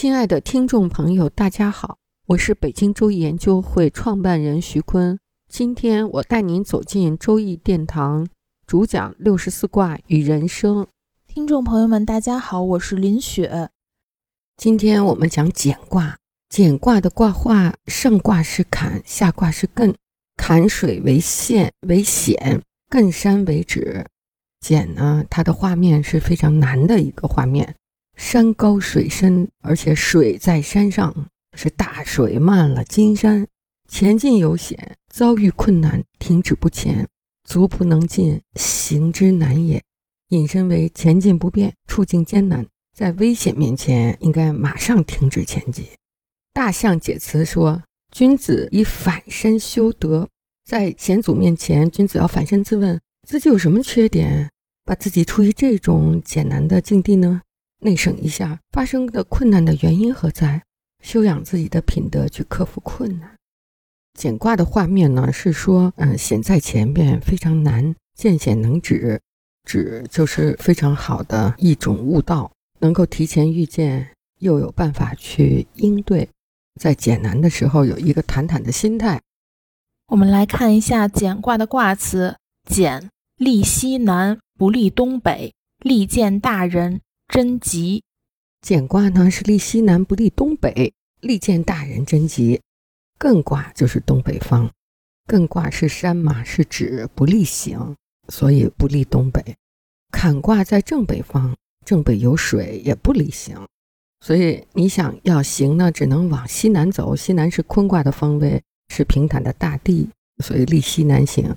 亲爱的听众朋友，大家好，我是北京周易研究会创办人徐坤。今天我带您走进周易殿堂，主讲六十四卦与人生。听众朋友们，大家好，我是林雪。今天我们讲简卦，简卦的卦画，上卦是坎，下卦是艮。坎水为线为险，艮山为止。简呢，它的画面是非常难的一个画面，山高水深，而且水在山上，是大水漫了金山，前进有险，遭遇困难，停止不前，足不能进，行之难也。引申为前进不便，处境艰难。在危险面前，应该马上停止前进。大象解词说：“君子以反身修德，在险阻面前，君子要反身自问，自己有什么缺点，把自己处于这种艰难的境地呢？内省一下，发生的困难的原因何在？修养自己的品德，去克服困难。”简卦的画面呢，是说，嗯，险在前面，非常难，见险能止，止就是非常好的一种悟道。能够提前预见，又有办法去应对，在艰难的时候有一个坦坦的心态。我们来看一下简卦的卦辞：简，利西南，不利东北，利见大人，贞吉。简卦呢是利西南，不利东北，利见大人，贞吉。艮卦就是东北方，艮卦是山嘛，是指不利行，所以不利东北。坎卦在正北方。正北有水，也不利行，所以你想要行呢，只能往西南走。西南是坤卦的方位，是平坦的大地，所以利西南行。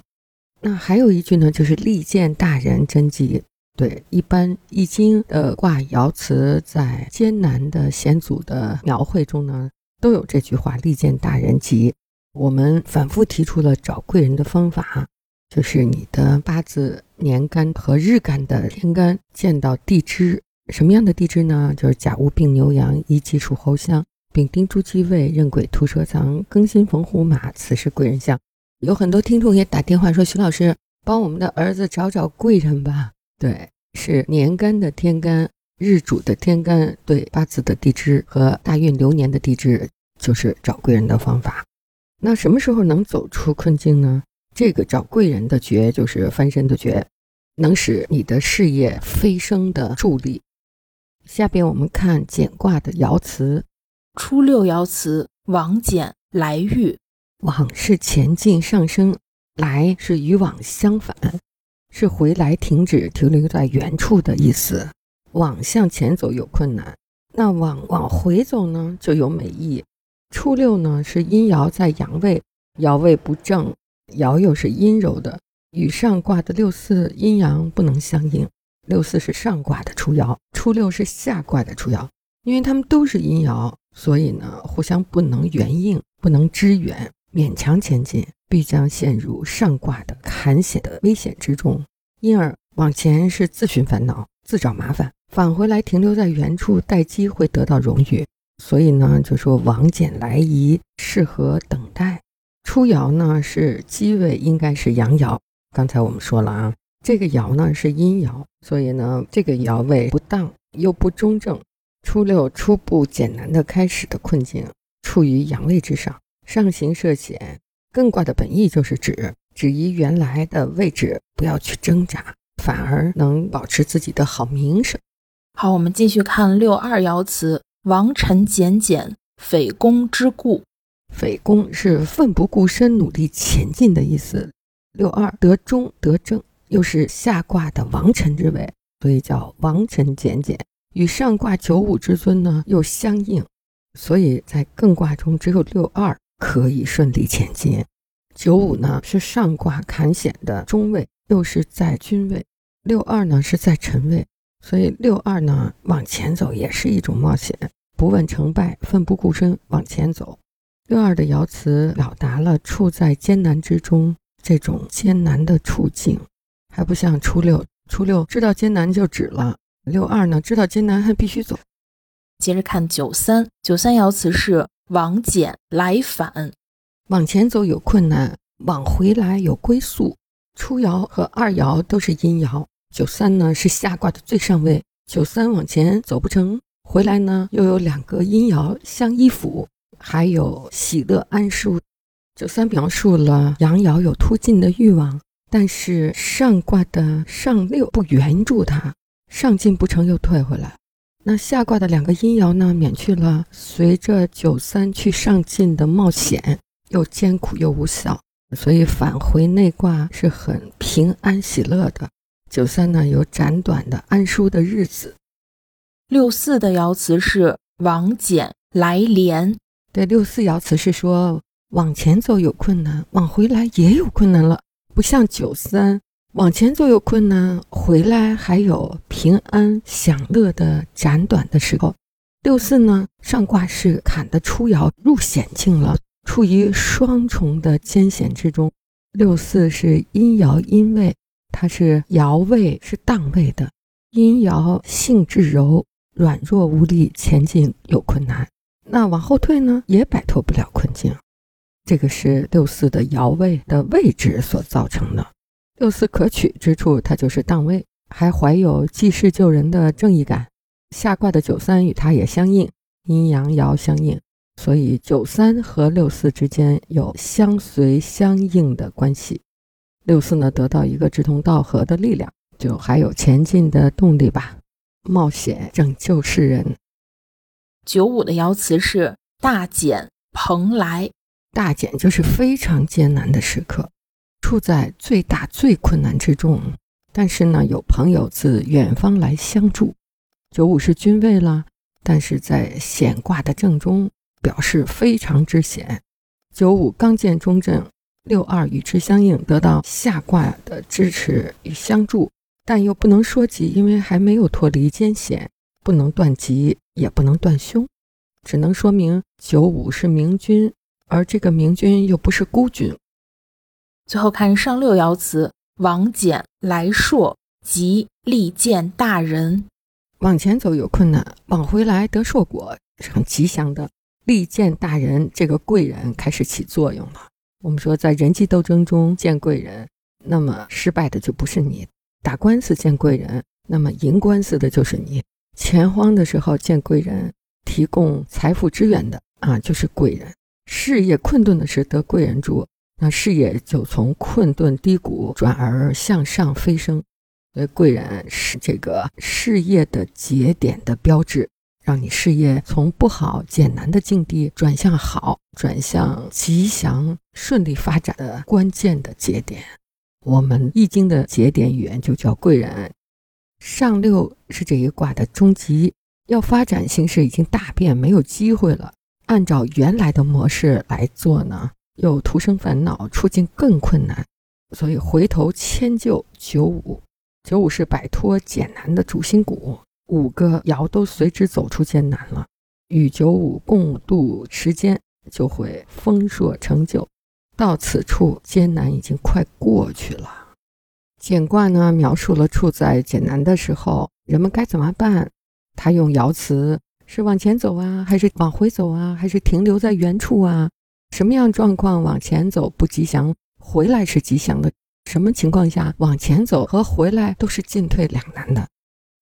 那还有一句呢，就是利见大人贞吉。对，一般易经的卦爻辞在艰难的险阻的描绘中呢，都有这句话：利见大人吉。我们反复提出了找贵人的方法。就是你的八字年干和日干的天干见到地支，什么样的地支呢？就是甲午丙牛羊乙己属猴相，丙丁猪鸡未壬癸兔蛇藏，庚辛逢虎马，此是贵人相。有很多听众也打电话说：“徐老师，帮我们的儿子找找贵人吧。”对，是年干的天干，日主的天干对八字的地支和大运流年的地支，就是找贵人的方法。那什么时候能走出困境呢？这个找贵人的诀就是翻身的诀，能使你的事业飞升的助力。下边我们看简卦的爻辞，初六爻辞：往简来遇。往是前进上升，来是与往相反，是回来停止停留在原处的意思。往向前走有困难，那往往回走呢就有美意。初六呢是阴爻在阳位，爻位不正。爻又是阴柔的，与上卦的六四阴阳不能相应。六四是上卦的初爻，初六是下卦的初爻，因为它们都是阴爻，所以呢，互相不能援应，不能支援，勉强前进，必将陷入上卦的坎险的危险之中。因而往前是自寻烦恼，自找麻烦；返回来停留在原处，待机会得到荣誉。所以呢，就说往简来宜，适合等待。初爻呢是基位，应该是阳爻。刚才我们说了啊，这个爻呢是阴爻，所以呢这个爻位不当又不中正。初六初步艰难的开始的困境，处于阳位之上，上行涉险。艮卦的本意就是指只宜原来的位置，不要去挣扎，反而能保持自己的好名声。好，我们继续看六二爻辞：王臣简简，匪公之故。匪公是奋不顾身、努力前进的意思。六二得中得正，又是下卦的王臣之位，所以叫王臣简简。与上卦九五之尊呢又相应，所以在艮卦中只有六二可以顺利前进。九五呢是上卦坎险的中位，又是在君位；六二呢是在臣位，所以六二呢，往前走也是一种冒险，不问成败，奋不顾身往前走。六二的爻辞表达了处在艰难之中这种艰难的处境，还不像初六，初六知道艰难就止了。六二呢，知道艰难还必须走。接着看九三，九三爻辞是往简来返，往前走有困难，往回来有归宿。初爻和二爻都是阴爻，九三呢是下卦的最上位。九三往前走不成，回来呢又有两个阴爻相依附，还有喜乐安舒。九三描述了阳爻有突进的欲望，但是上卦的上六不援助他。上进不成又退回来，那下卦的两个阴爻呢，免去了随着九三去上进的冒险，又艰苦又无效，所以返回内卦是很平安喜乐的。九三呢有斩短的安舒的日子。六四的爻辞是往简来连，对，六四爻辞是说往前走有困难，往回来也有困难了，不像九三。往前走有困难，回来还有平安享乐的斩短的时候。六四呢，上卦是坎的初爻入险境了，处于双重的艰险之中。六四是阴爻阴位，它是爻位是当位的，阴爻性质柔，软弱无力，前进有困难。那往后退呢，也摆脱不了困境。这个是六四的爻位的位置所造成的。六四可取之处，它就是当位，还怀有济世救人的正义感。下卦的九三与它也相应，阴阳爻相应，所以九三和六四之间有相随相应的关系。六四呢，得到一个志同道合的力量，就还有前进的动力吧，冒险拯救世人。九五的爻辞是大减蓬莱，大减就是非常艰难的时刻。处在最大最困难之中，但是呢，有朋友自远方来相助。九五是君位了，但是在险卦的正中，表示非常之险。九五刚健中正，六二与之相应，得到下卦的支持与相助，但又不能说吉，因为还没有脱离艰险，不能断吉，也不能断凶，只能说明九五是明君，而这个明君又不是孤君。最后看上六爻辞：王简来硕，吉利见大人。往前走有困难，往回来得硕果是很吉祥的。利见大人，这个贵人开始起作用了。我们说，在人际斗争中见贵人，那么失败的就不是你；打官司见贵人，那么赢官司的就是你；钱荒的时候见贵人，提供财富支援的啊，就是贵人；事业困顿的时候得贵人助。那事业就从困顿低谷转而向上飞升，所以贵人是这个事业的节点的标志，让你事业从不好艰难的境地转向好，转向吉祥顺利发展的关键的节点。我们易经的节点语言就叫贵人。上六是这一卦的终极，要发展形势已经大变，没有机会了。按照原来的模式来做呢？又徒生烦恼，处境更困难，所以回头迁就九五。九五是摆脱艰难的主心骨，五个爻都随之走出艰难了。与九五共度时间，就会丰硕成就。到此处，艰难已经快过去了。简卦呢，描述了处在艰难的时候，人们该怎么办？他用爻辞是往前走啊，还是往回走啊，还是停留在原处啊？什么样状况往前走不吉祥，回来是吉祥的？什么情况下往前走和回来都是进退两难的？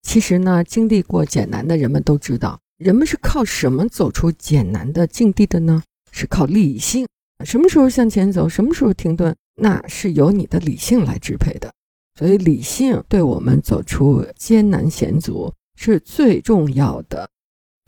其实呢，经历过艰难的人们都知道，人们是靠什么走出艰难的境地的呢？是靠理性。什么时候向前走，什么时候停顿，那是由你的理性来支配的。所以，理性对我们走出艰难险阻是最重要的。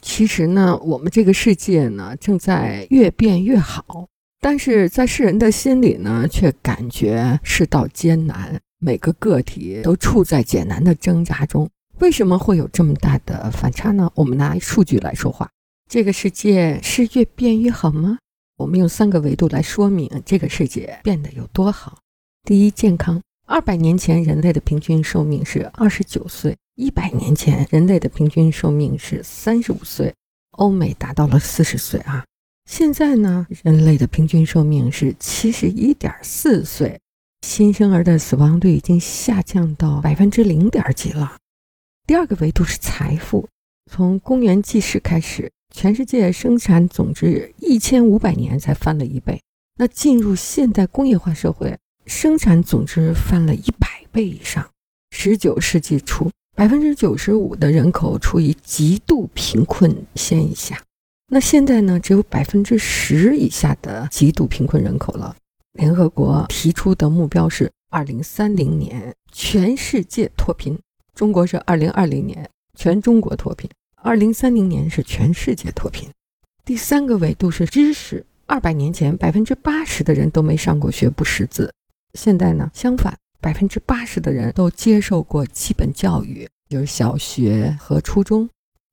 其实呢，我们这个世界呢正在越变越好，但是在世人的心里呢，却感觉世道艰难，每个个体都处在艰难的挣扎中。为什么会有这么大的反差呢？我们拿数据来说话，这个世界是越变越好吗？我们用三个维度来说明这个世界变得有多好：第一，健康；二百年前人类的平均寿命是二十九岁，一百年前人类的平均寿命是三十五岁，欧美达到了四十岁啊。现在呢，人类的平均寿命是七十一点四岁，新生儿的死亡率已经下降到百分之零点几了。第二个维度是财富，从公元纪事开始，全世界生产总值一千五百年才翻了一倍。那进入现代工业化社会，生产总值翻了一百倍以上。十九世纪初，百分之九十五的人口处于极度贫困线以下。那现在呢，只有百分之十以下的极度贫困人口了。联合国提出的目标是二零三零年全世界脱贫，中国是二零二零年全中国脱贫，二零三零年是全世界脱贫。第三个维度是知识，二百年前百分之八十的人都没上过学，不识字，现在呢，相反，百分之八十的人都接受过基本教育，就是小学和初中。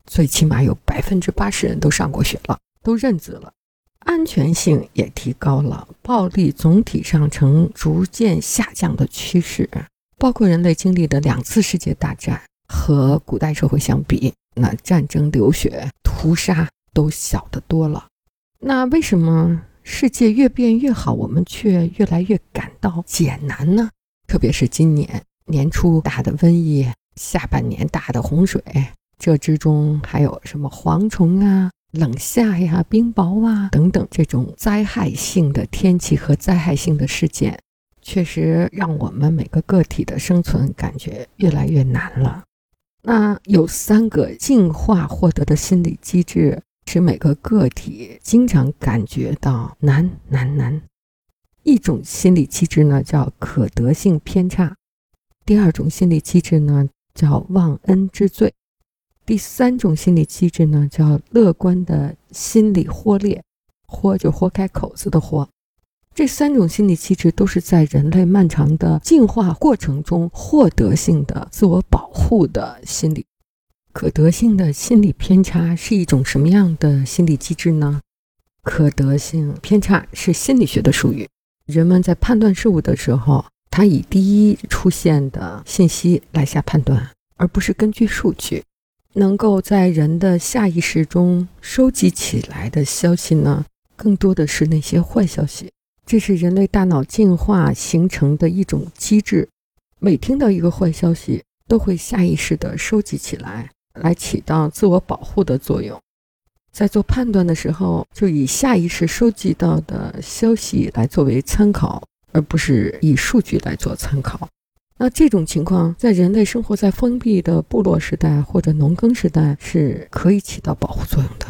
最起码有百分之八十人都上过学了，都认字了，安全性也提高了，暴力总体上呈逐渐下降的趋势。包括人类经历的两次世界大战和古代社会相比，那战争、流血、屠杀都小得多了。那为什么世界越变越好，我们却越来越感到艰难呢？特别是今年年初大的瘟疫，下半年大的洪水。这之中还有什么蝗虫啊、冷夏呀、冰雹啊等等这种灾害性的天气和灾害性的事件，确实让我们每个个体的生存感觉越来越难了。那有三个进化获得的心理机制，使每个个体经常感觉到难难难。一种心理机制呢叫可得性偏差，第二种心理机制呢叫忘恩之罪。第三种心理机制呢，叫乐观的心理豁裂，豁就豁开口子的豁。这三种心理机制都是在人类漫长的进化过程中获得性的自我保护的心理。可得性的心理偏差是一种什么样的心理机制呢？可得性偏差是心理学的术语，人们在判断事物的时候，他以第一出现的信息来下判断，而不是根据数据。能够在人的下意识中收集起来的消息呢，更多的是那些坏消息。这是人类大脑进化形成的一种机制。每听到一个坏消息，都会下意识地收集起来，来起到自我保护的作用。在做判断的时候，就以下意识收集到的消息来作为参考，而不是以数据来做参考。那这种情况，在人类生活在封闭的部落时代或者农耕时代是可以起到保护作用的。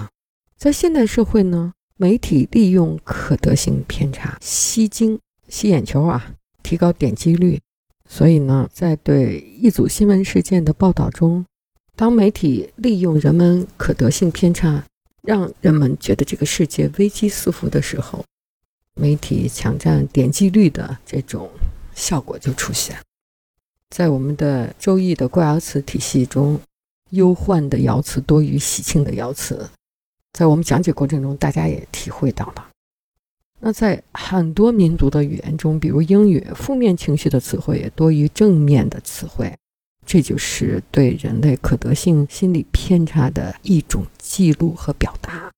在现代社会呢，媒体利用可得性偏差吸睛、吸眼球啊，提高点击率。所以呢，在对一组新闻事件的报道中，当媒体利用人们可得性偏差，让人们觉得这个世界危机四伏的时候，媒体抢占点击率的这种效果就出现。在我们的《周易》的卦爻辞体系中，忧患的爻辞多于喜庆的爻辞。在我们讲解过程中，大家也体会到了。那在很多民族的语言中，比如英语，负面情绪的词汇也多于正面的词汇。这就是对人类可得性心理偏差的一种记录和表达。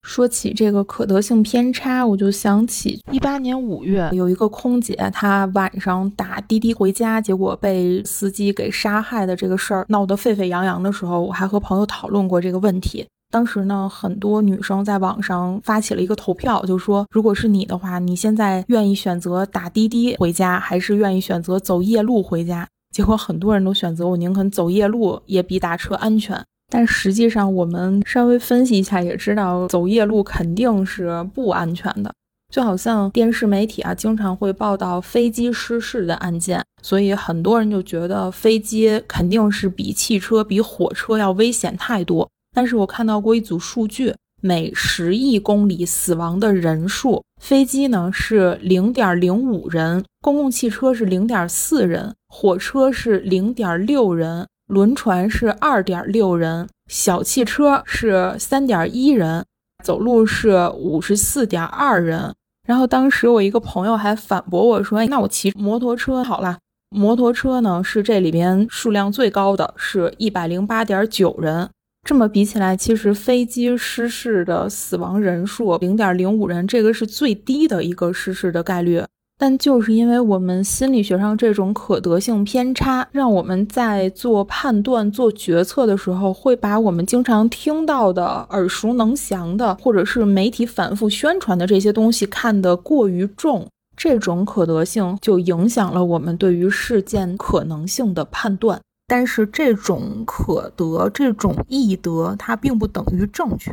说起这个可得性偏差，我就想起一八年五月，有一个空姐，她晚上打滴滴回家，结果被司机给杀害的这个事儿闹得沸沸扬扬的时候，我还和朋友讨论过这个问题。当时呢，很多女生在网上发起了一个投票，就说如果是你的话，你现在愿意选择打滴滴回家，还是愿意选择走夜路回家？结果很多人都选择我宁肯走夜路，也比打车安全。但实际上，我们稍微分析一下，也知道走夜路肯定是不安全的。就好像电视媒体啊，经常会报道飞机失事的案件，所以很多人就觉得飞机肯定是比汽车、比火车要危险太多。但是我看到过一组数据，每十亿公里死亡的人数，飞机呢是零点零五人，公共汽车是零点四人，火车是零点六人。轮船是二点六人，小汽车是三点一人，走路是五十四点二人。然后当时我一个朋友还反驳我说：“那我骑摩托车好了。”摩托车呢是这里边数量最高的，是一百零八点九人。这么比起来，其实飞机失事的死亡人数零点零五人，这个是最低的一个失事的概率。但就是因为我们心理学上这种可得性偏差，让我们在做判断、做决策的时候，会把我们经常听到的、耳熟能详的，或者是媒体反复宣传的这些东西看得过于重。这种可得性就影响了我们对于事件可能性的判断。但是这种可得、这种易得，它并不等于正确。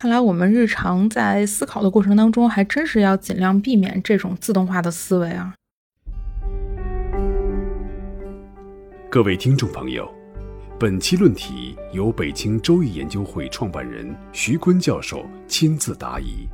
看来我们日常在思考的过程当中，还真是要尽量避免这种自动化的思维啊。各位听众朋友，本期论题由北京周易研究会创办人徐坤教授亲自答疑。